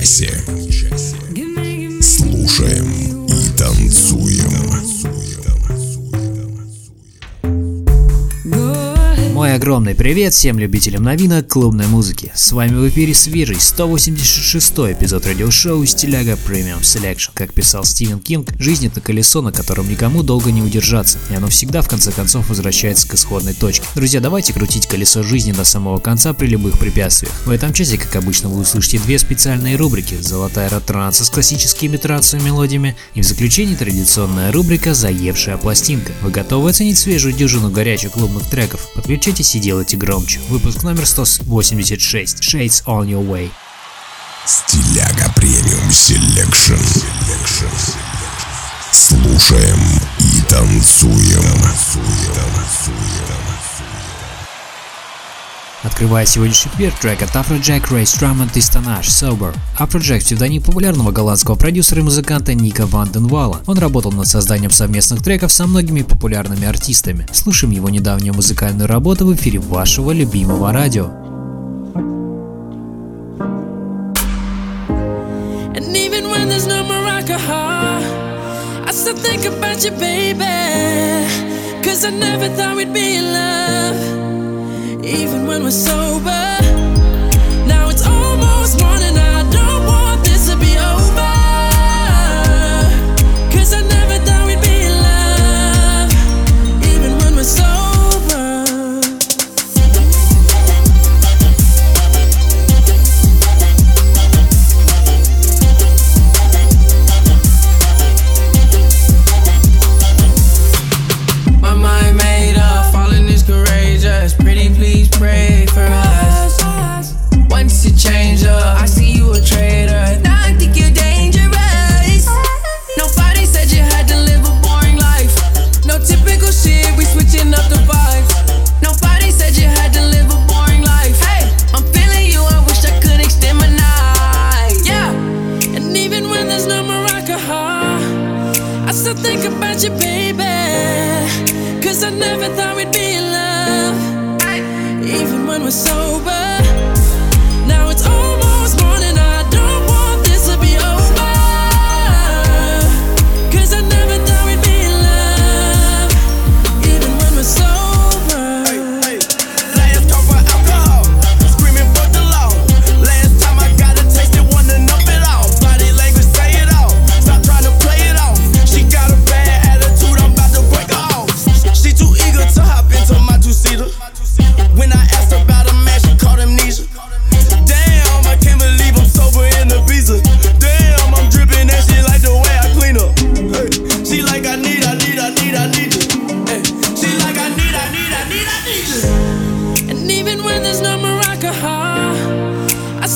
Этом часе. Огромный привет всем любителям новинок клубной музыки. С вами в эфире свежий 186 эпизод радиошоу «Стиляга Premium Selection». Как писал Стивен Кинг, жизнь это колесо, на котором никому долго не удержаться, и оно всегда в конце концов возвращается к исходной точке. Друзья, давайте крутить колесо жизни до самого конца при любых препятствиях. В этом часе, как обычно, вы услышите две специальные рубрики «Золотая ротранса» с классическими трансовыми мелодиями и в заключении традиционная рубрика «Заевшая пластинка». Вы готовы оценить свежую дюжину горячих клубных треков? Подключайтесь и делайте громче. Выпуск номер 186. Shades on your way. Стиляга Premium Selection. Слушаем и танцуем. Открывая сегодняшний эфир трек от Afrojack, Rae Sremmurd и Stanaj Sober. Afrojack – псевдоним популярного голландского продюсера и музыканта Ника Ван де Вала. Он работал над созданием совместных треков со многими популярными артистами. Слушаем его недавнюю музыкальную работу в эфире вашего любимого радио. Think about you, baby. Cause I never thought we'd be in love, even when we're sober. Now it's almost morning, I never thought we'd be in love. Even when we're sober.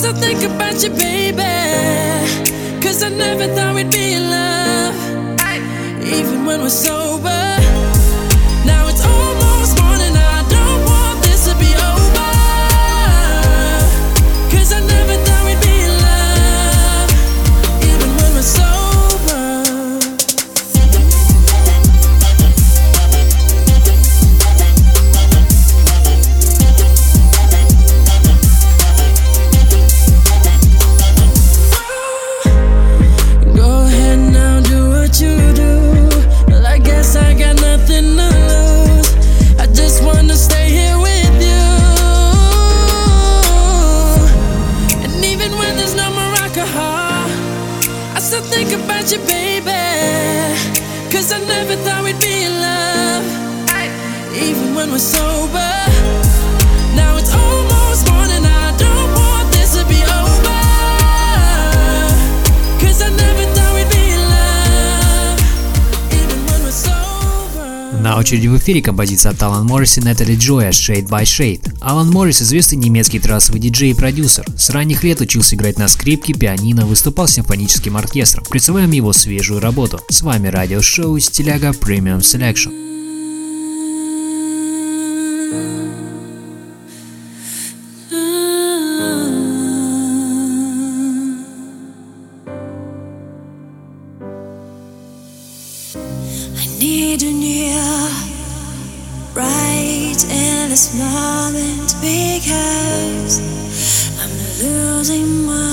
I think about you, baby. Cause I never thought we'd be in love. Even when we're sober. Now it's almost очереди в эфире композиция от Алан Моррис и Нетали Джоя Shade by Shade. Алан Моррис – известный немецкий трассовый диджей и продюсер. С ранних лет учился играть на скрипке, пианино, выступал с симфоническим оркестром. Представляем его свежую работу. С вами радиошоу «Стиляга Premium Selection». losing my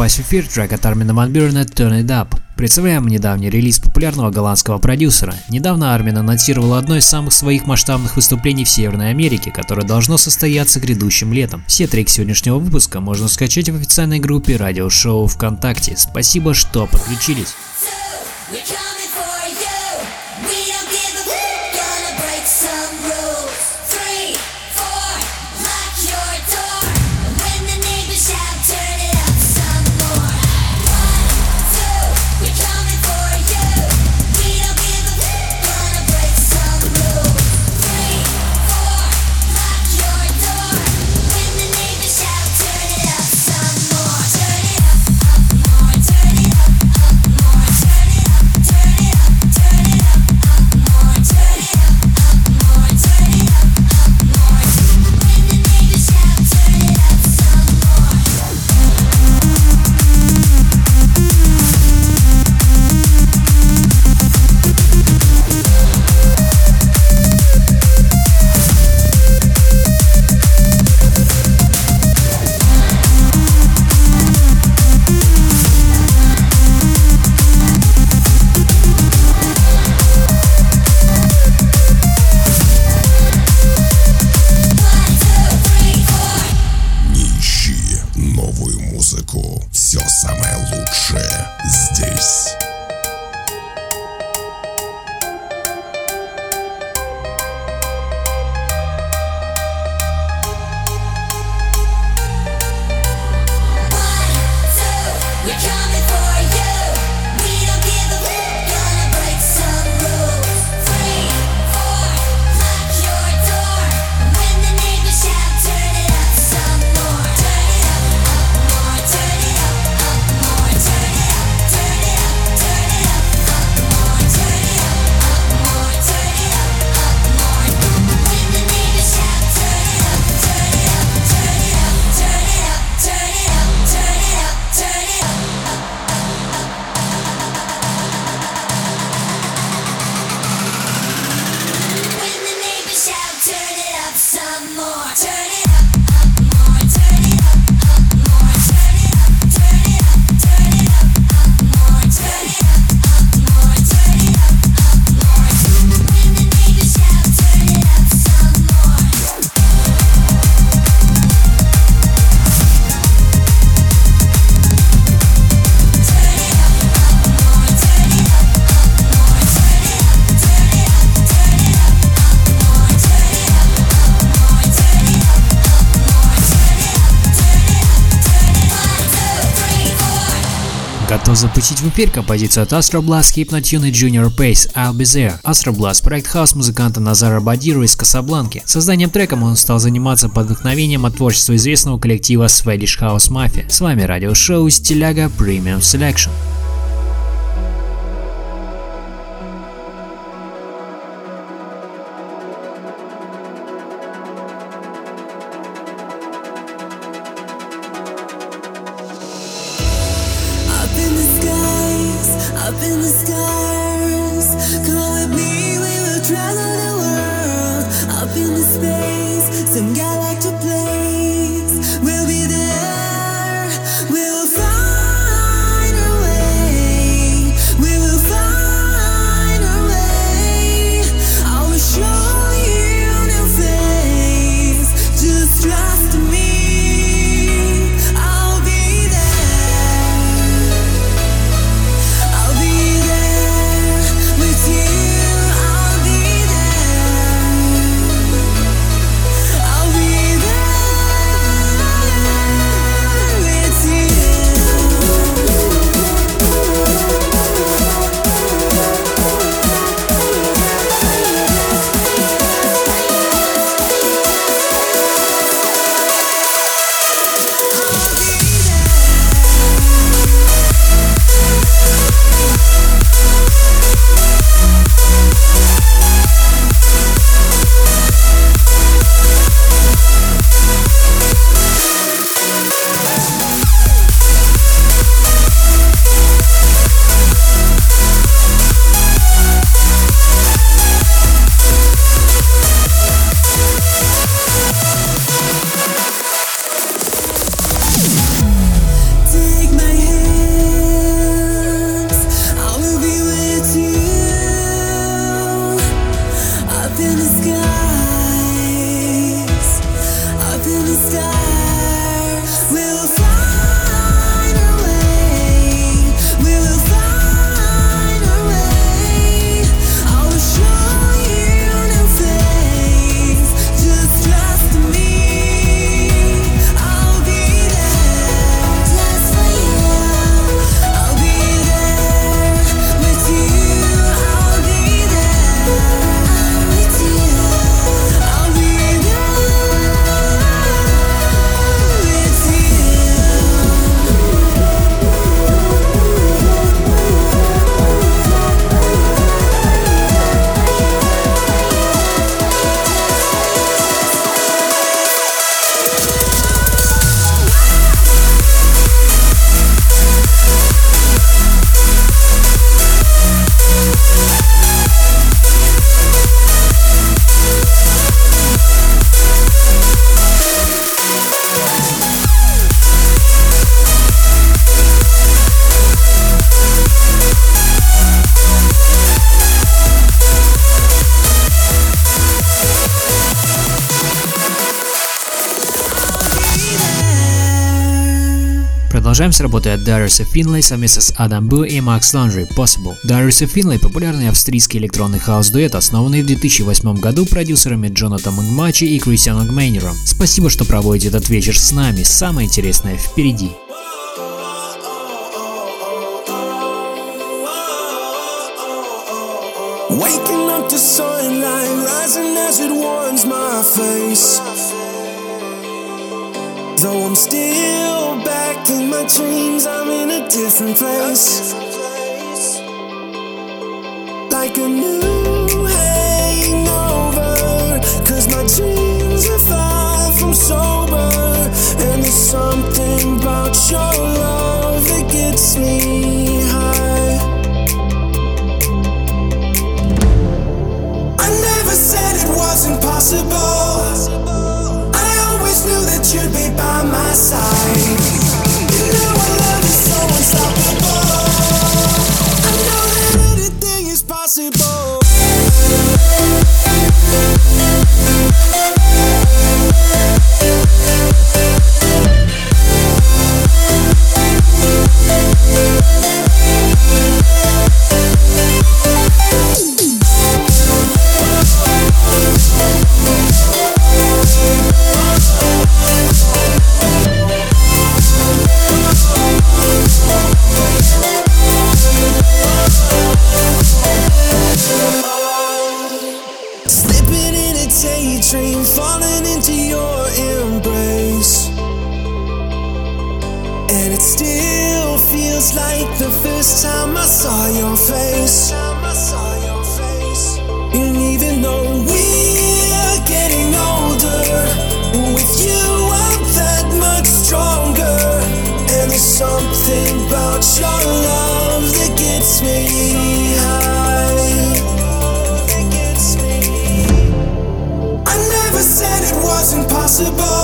попасть в эфир трек от Армина Ван Turn It Up. Представляем недавний релиз популярного голландского продюсера. Недавно Армин анонсировал одно из самых своих масштабных выступлений в Северной Америке, которое должно состояться грядущим летом. Все треки сегодняшнего выпуска можно скачать в официальной группе радиошоу ВКонтакте. Спасибо, что подключились. Готов запустить в эфир композицию от Astro Blast, Hypnotune и Junior Pace «I'll Be There». Astro Blast – проект хаос-музыканта Назара Бадиру из Касабланки. Созданием треком он стал заниматься под вдохновением от творчества известного коллектива Swedish House Mafia. С вами радиошоу «Стиляга Premium Selection». Продолжаем с работой от Darius Finlay совместно с Адам Бу и Max Laundry Possible. Darius Finlay – популярный австрийский электронный хаос-дуэт, основанный в 2008 году продюсерами Джонатаном Мачи и Кристианом Гмейнером. Спасибо, что проводите этот вечер с нами. Самое интересное впереди. Waking up to sunlight rising as it warms my face. Though I'm still back in my dreams, I'm in a different place. Like a new hangover, cause my dreams are far from sober. And there's something the first time I saw your face. And even though we're getting older, with you I'm that much stronger. And there's something about your love that gets me high. That gets me. I never said it wasn't possible.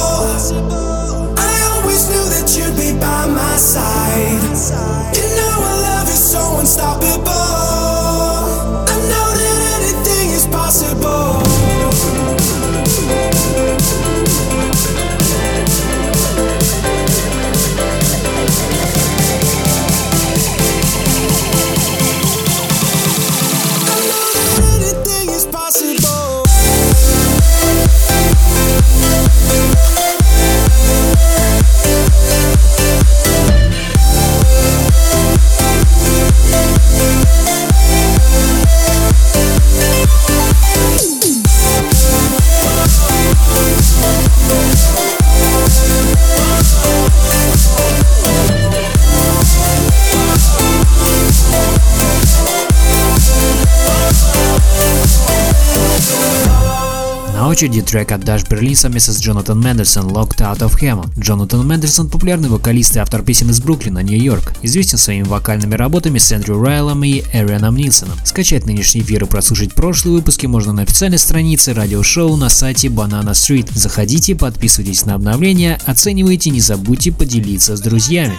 Очереди трек от Даш Берлин совместно с Джонатан Мендельсон «Locked Out of Heaven». Джонатан Мендельсон – популярный вокалист и автор песен из Бруклина, Нью-Йорк. Известен своими вокальными работами с Эндрю Райлом и Эрианом Нилсоном. Скачать нынешний эфир и прослушать прошлые выпуски можно на официальной странице радиошоу на сайте Banana Street. Заходите, подписывайтесь на обновления, оценивайте, не забудьте поделиться с друзьями.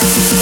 I've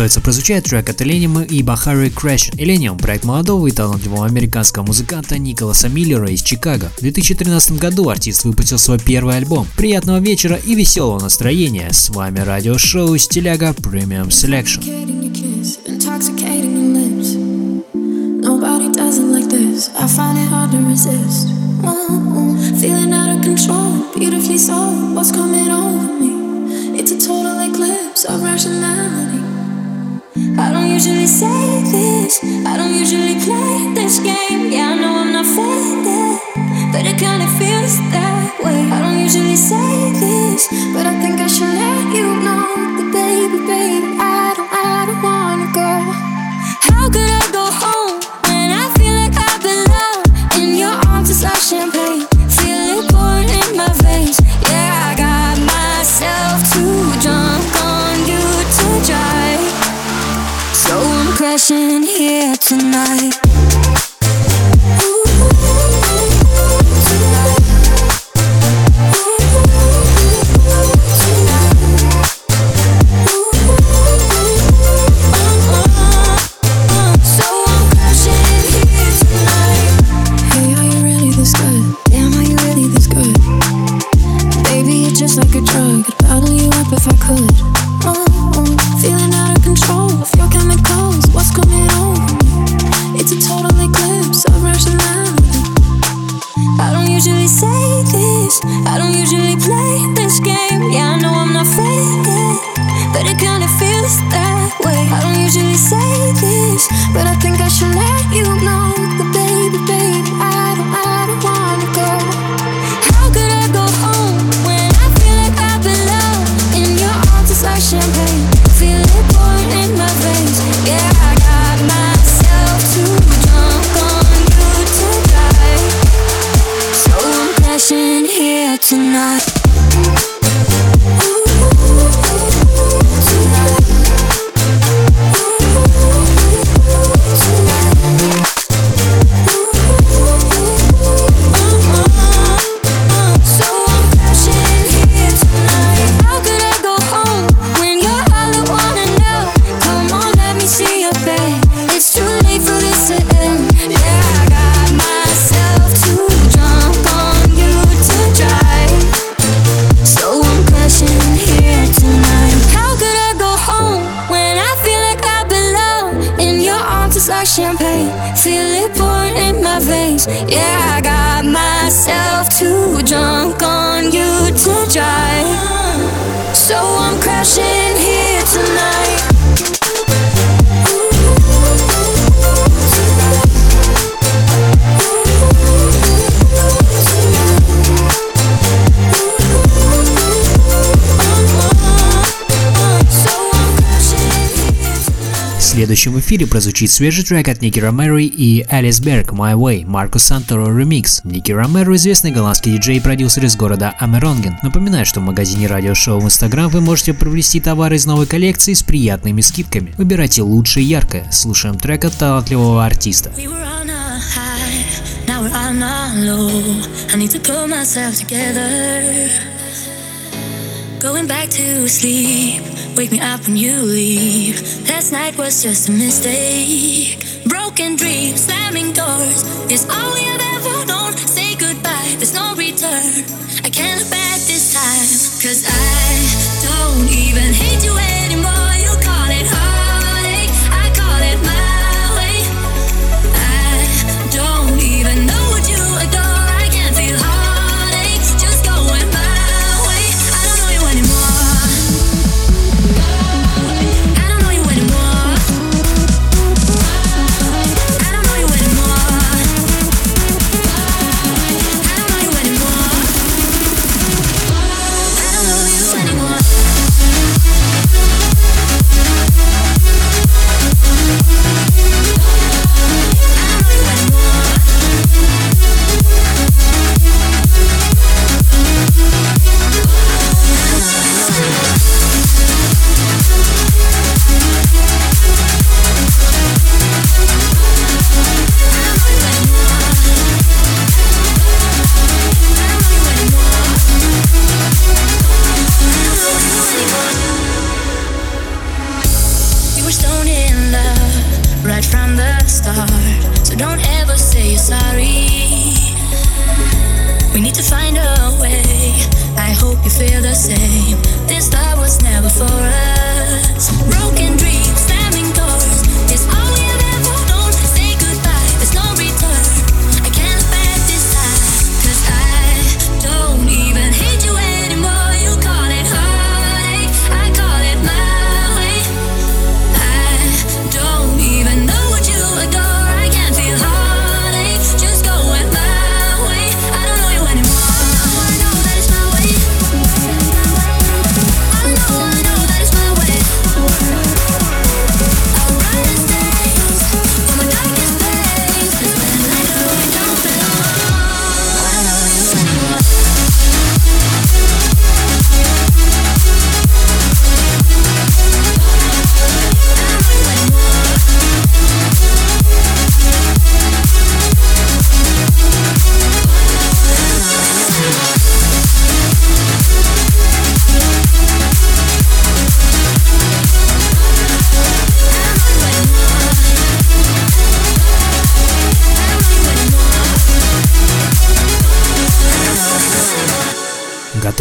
Стоит прозвучать трек от Elenium и Bahari Crash. Elenium – проект молодого и талантливого американского музыканта Николаса Миллера из Чикаго. В 2013 году артист выпустил свой первый альбом. Приятного вечера и веселого настроения. С вами радиошоу Стиляга Premium Selection. Feeling out of control, beautifully so. What's coming over me? It's a total eclipse of rationality. I don't usually say this, I don't usually play this game. Yeah, I know I'm not but it kinda feels that way. I don't usually say this, but I think I should let you know that, baby, baby, I don't, I don't want. here tonight. следующем эфире прозвучит свежий трек от Ники Ромеро и Алис Берг «My Way» Маркус Санторо Remix. Ники Ромеро – известный голландский диджей и продюсер из города Амеронген. Напоминаю, что в магазине радиошоу в Инстаграм вы можете приобрести товары из новой коллекции с приятными скидками. Выбирайте лучшее и яркое. Слушаем трек от талантливого артиста. We were on a high, now we're on a low. I need to. Going back to sleep. Wake me up when you leave. Last night was just a mistake. Broken dreams, slamming doors. It's all we have ever known. Say goodbye, there's no return. I can't look back this time. Cause I don't even hate you anymore.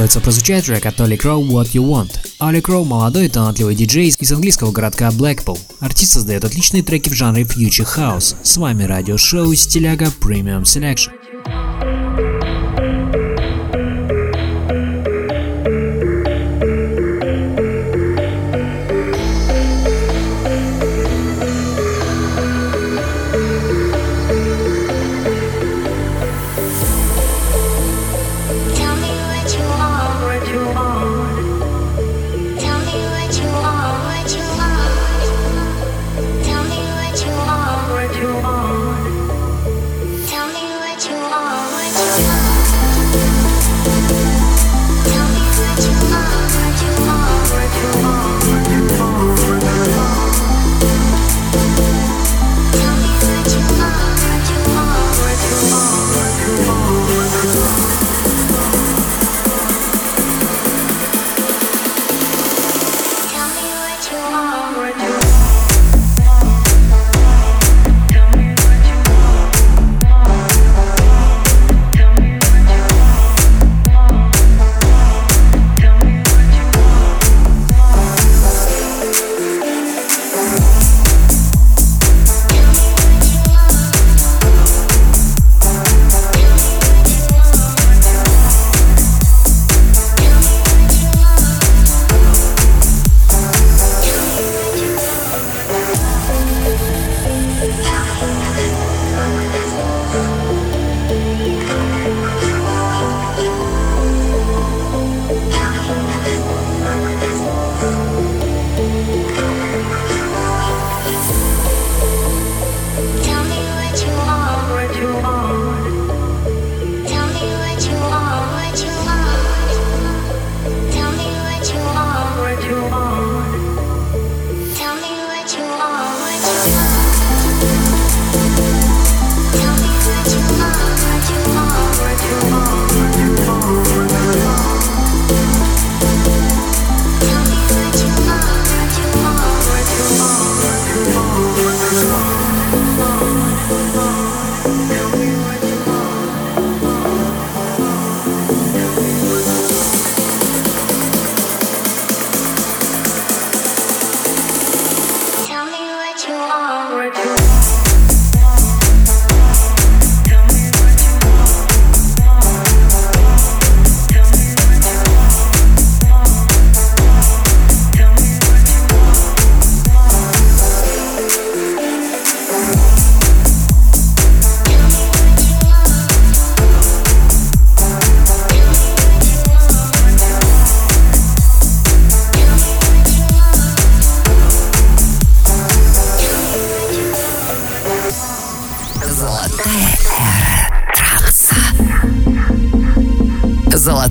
Готовится прозвучать трек от Олли Кроу «What You Want». Олли Кроу – молодой и талантливый диджей из английского городка Блэкпул. Артист создает отличные треки в жанре Future House. С вами радиошоу «Стиляга Premium Selection».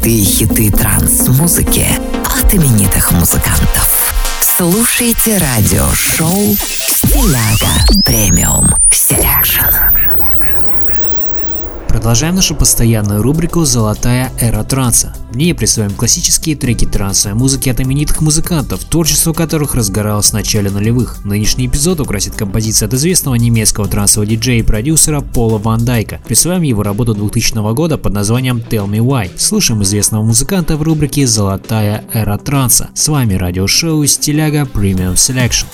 Золотые хиты транс-музыки от именитых музыкантов. Слушайте радиошоу «Стиляга Premium Selection». Продолжаем нашу постоянную рубрику «Золотая эра транса». В ней представим классические треки трансовой музыки от именитых музыкантов, творчество которых разгоралось в начале нулевых. Нынешний эпизод украсит композиция от известного немецкого трансового диджея и продюсера Пола Ван Дайка. Присваиваем его работу 2000 года под названием Tell Me Why. Слушаем известного музыканта в рубрике «Золотая эра транса». С вами радиошоу «Стиляга Premium Selection».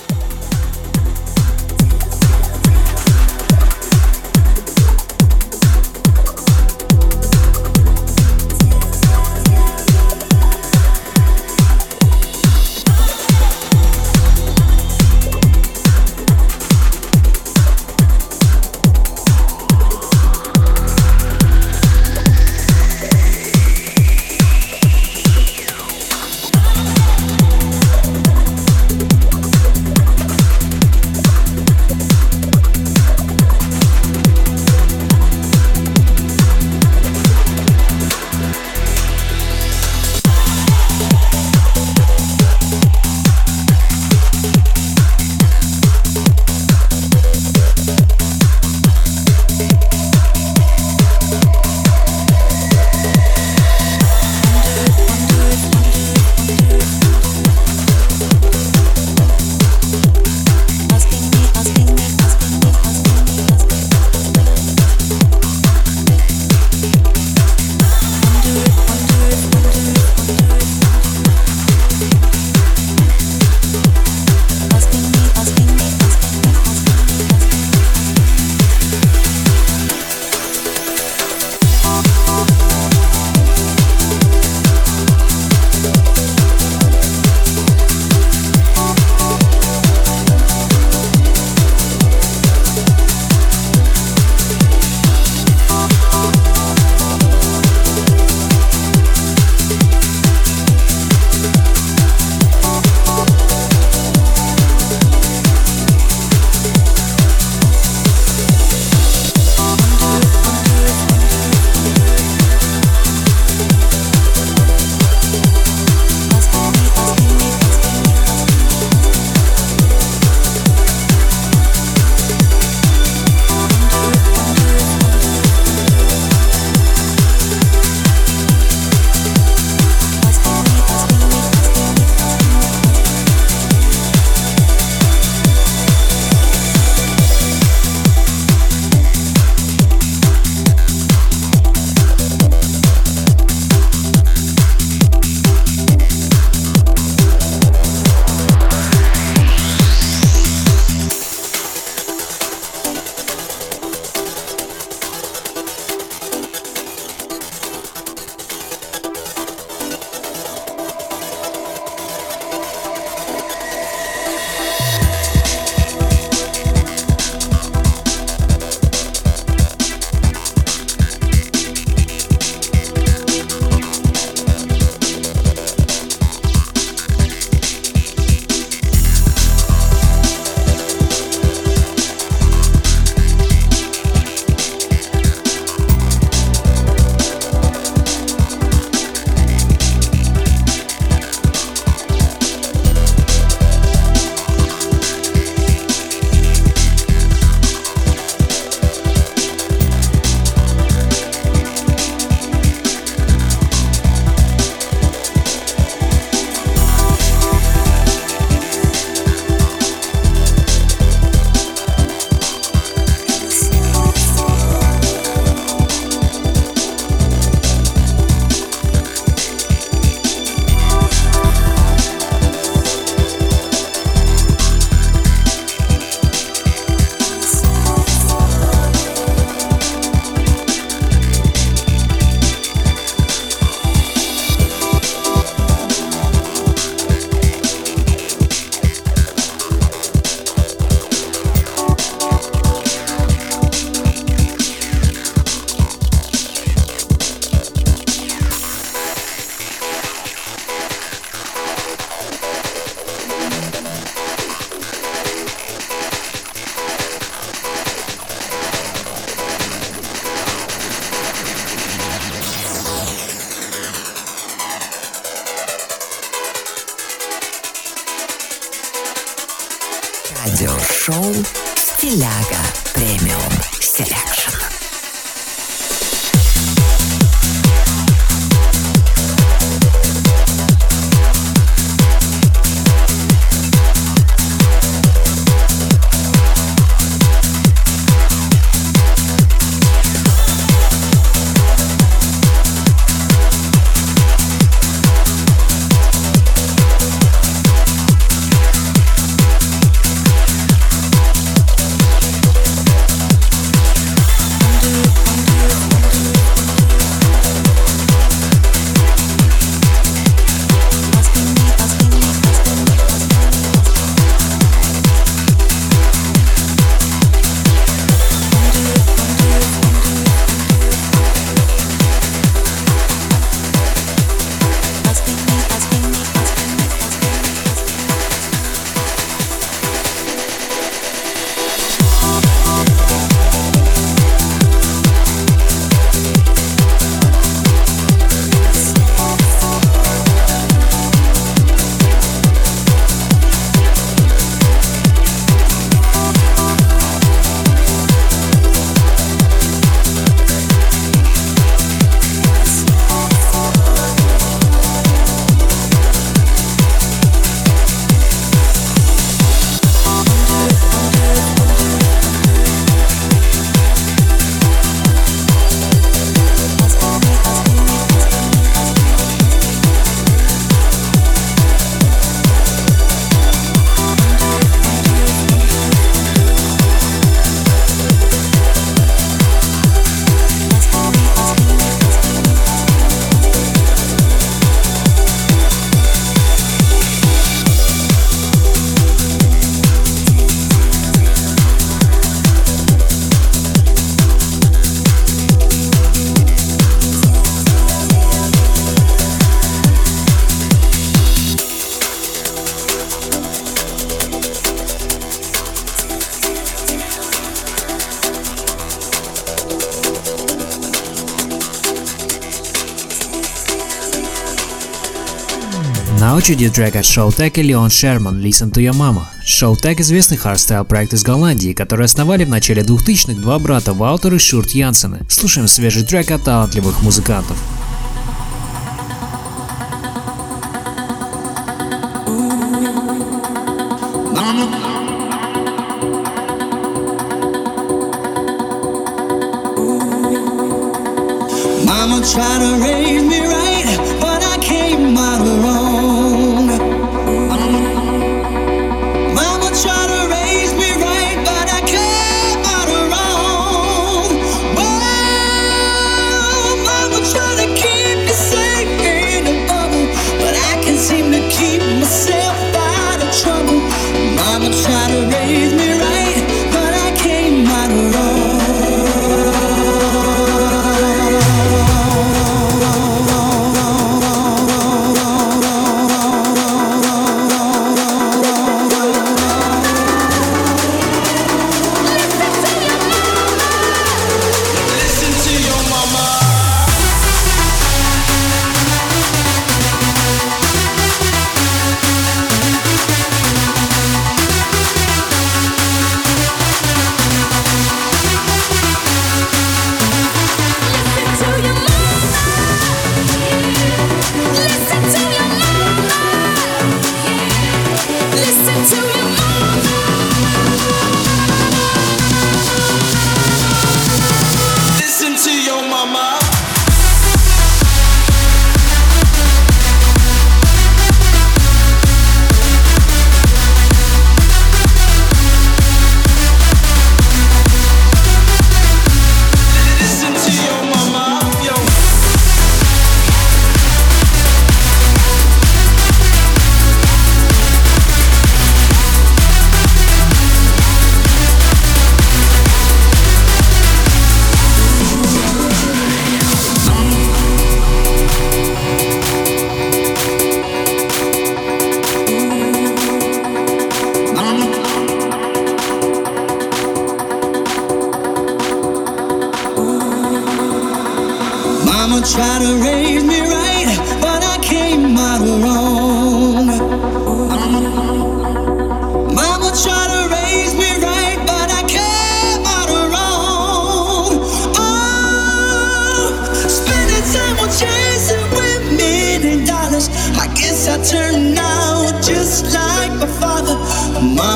Очереди трек от Showtek и Леон Шерман «Listen to Your Mama». Showtek – известный хардстайл проект из Голландии, который основали в начале 2000-х два брата Ваутер и Шурд Янсены. Слушаем свежий трек от талантливых музыкантов.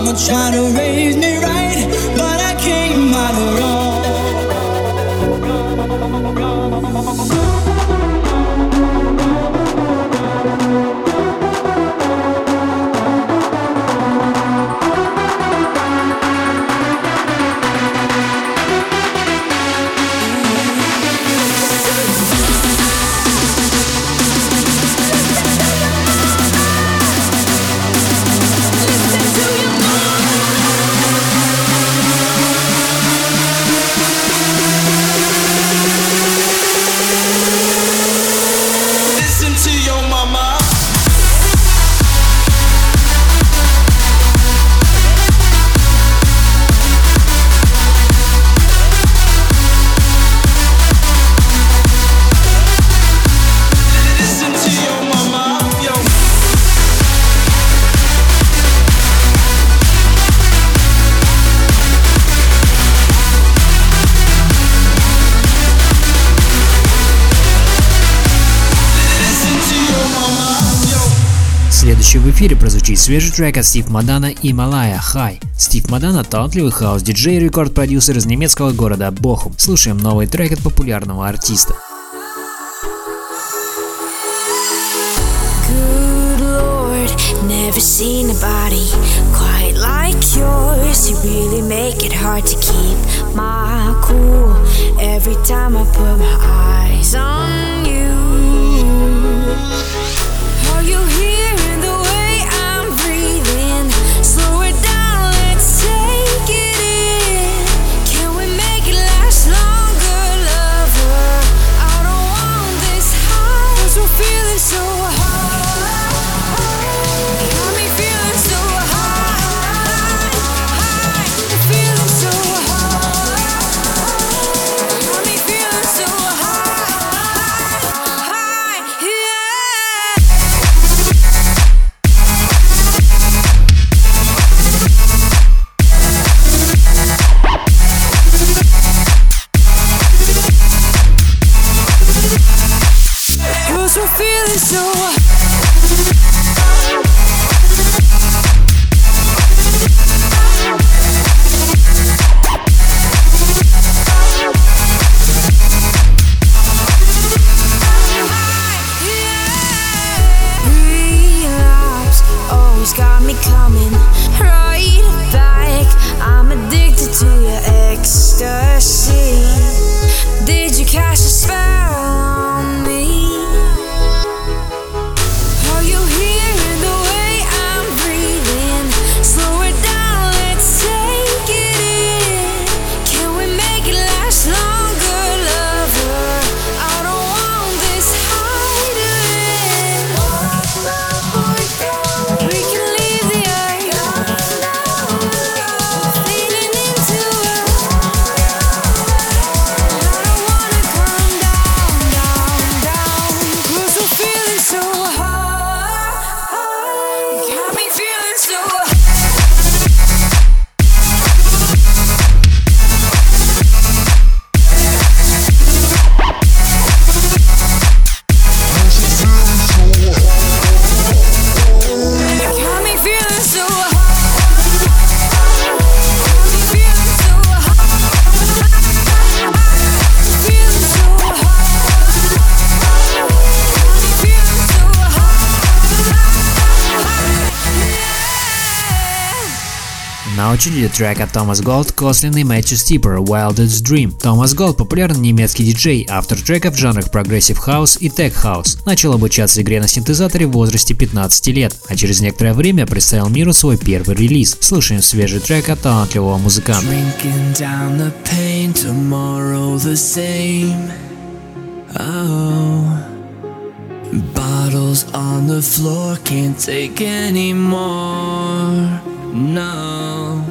Mama tried to raise me right, прозвучит свежий трек от Стив Мадана и Малая «Хай». Стив Мадана – талантливый хаос-диджей и рекорд-продюсер из немецкого города Бохум. Слушаем новый трек от популярного артиста. Never seen a body quite like yours. You really make it hard to keep my cool every time I put my eyes очереди трек от Голд, Кослин и Мэтью Стипер «Wildest Dream». Томас Голд – популярный немецкий диджей, автор треков в жанрах progressive house и tech house. Начал обучаться игре на синтезаторе в возрасте 15 лет, а через некоторое время представил миру свой первый релиз. Слушаем свежий трек от талантливого музыканта. Oh, bottles on the floor, can't take anymore. now.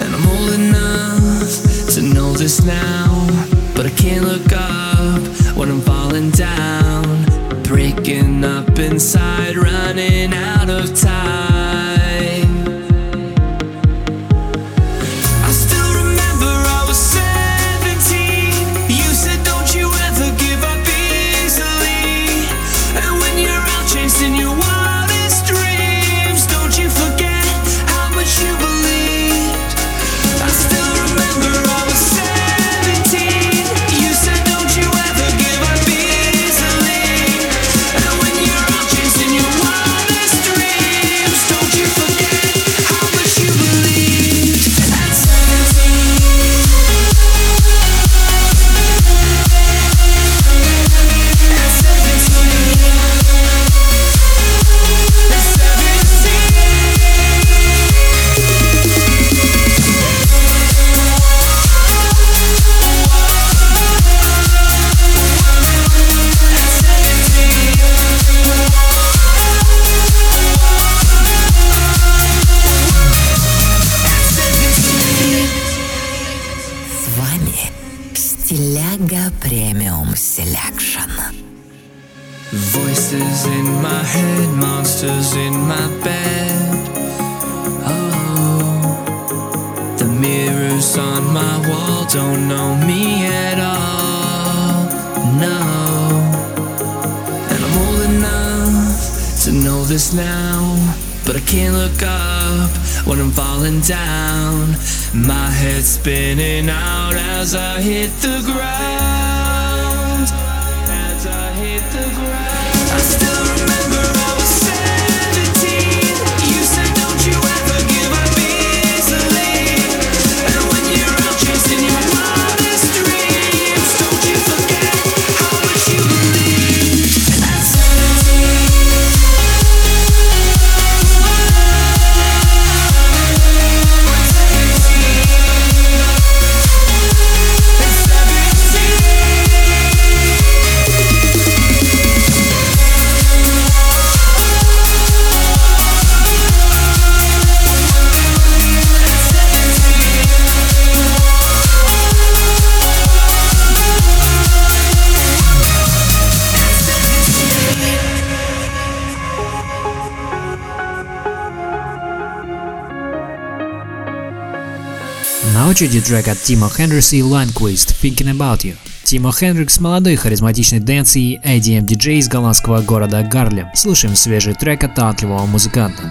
And I'm old enough to know this now. But I can't look up when I'm falling down. Breaking up inside, running out of time. На очереди трек от Тима Хендрикса и Ланквист «Thinking About You». Тимо Хендрикс – молодой харизматичный dance и EDM-диджей из голландского города Гарлем. Слушаем свежий трек от талантливого музыканта.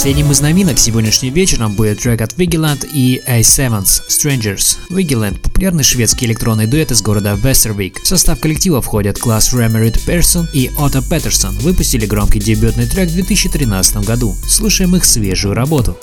Последним из новинок сегодняшним вечером будет трек от Vigilant и A7's Strangers. Vigilant – популярный шведский электронный дуэт из города Вестервик. В состав коллектива входят класс Remerit Персон и Отто Петерсон. Выпустили громкий дебютный трек в 2013 году. Слушаем их свежую работу.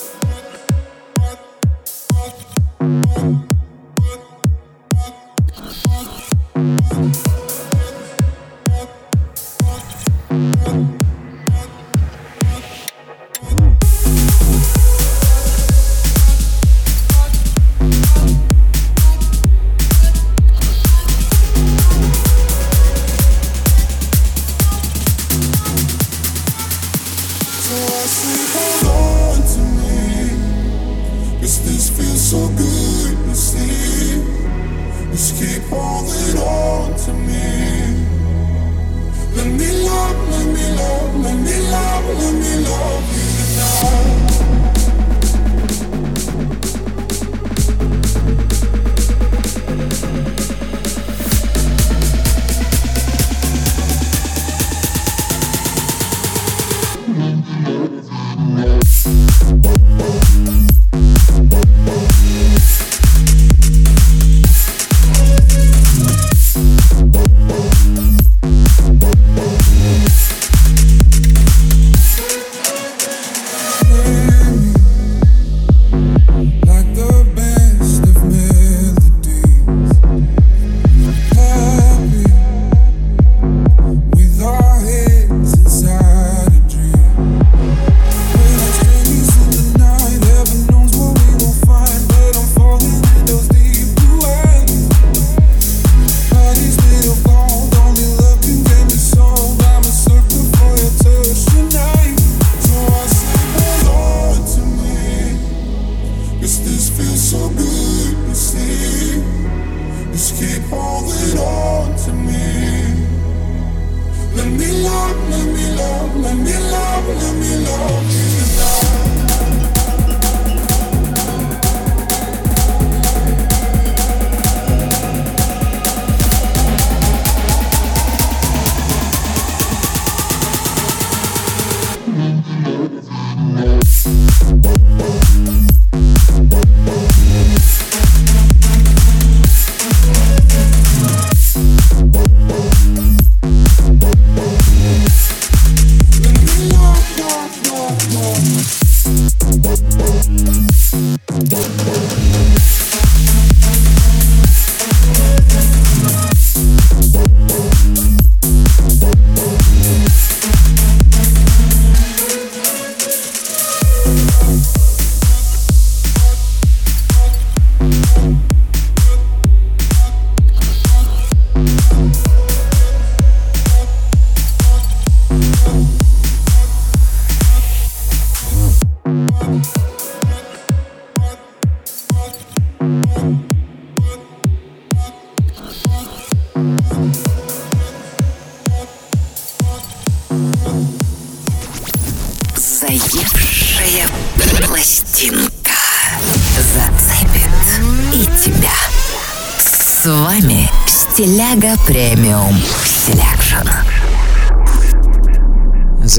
love, let me love, let me love, you me.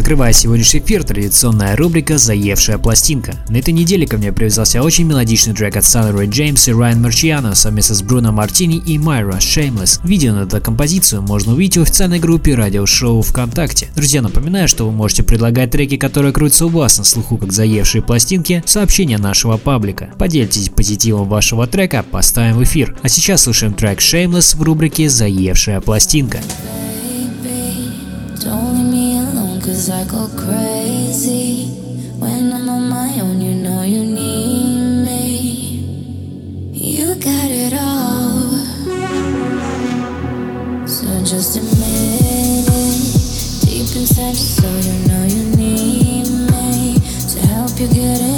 Закрывая сегодняшний эфир, традиционная рубрика «Заевшая пластинка». На этой неделе ко мне привязался очень мелодичный трек от Салли Джеймс и Райан Марчиано совместно с Бруно Мартини и Майра Shameless. Видео на эту композицию можно увидеть в официальной группе радиошоу ВКонтакте. Друзья, напоминаю, что вы можете предлагать треки, которые крутятся у вас на слуху как заевшие пластинки, сообщения нашего паблика. Поделитесь позитивом вашего трека, поставим в эфир. А сейчас слушаем трек Shameless в рубрике «Заевшая пластинка». I go crazy when I'm on my own. You know you need me. You got it all. So just admit it. Deep inside your soul, you know you need me to help you get it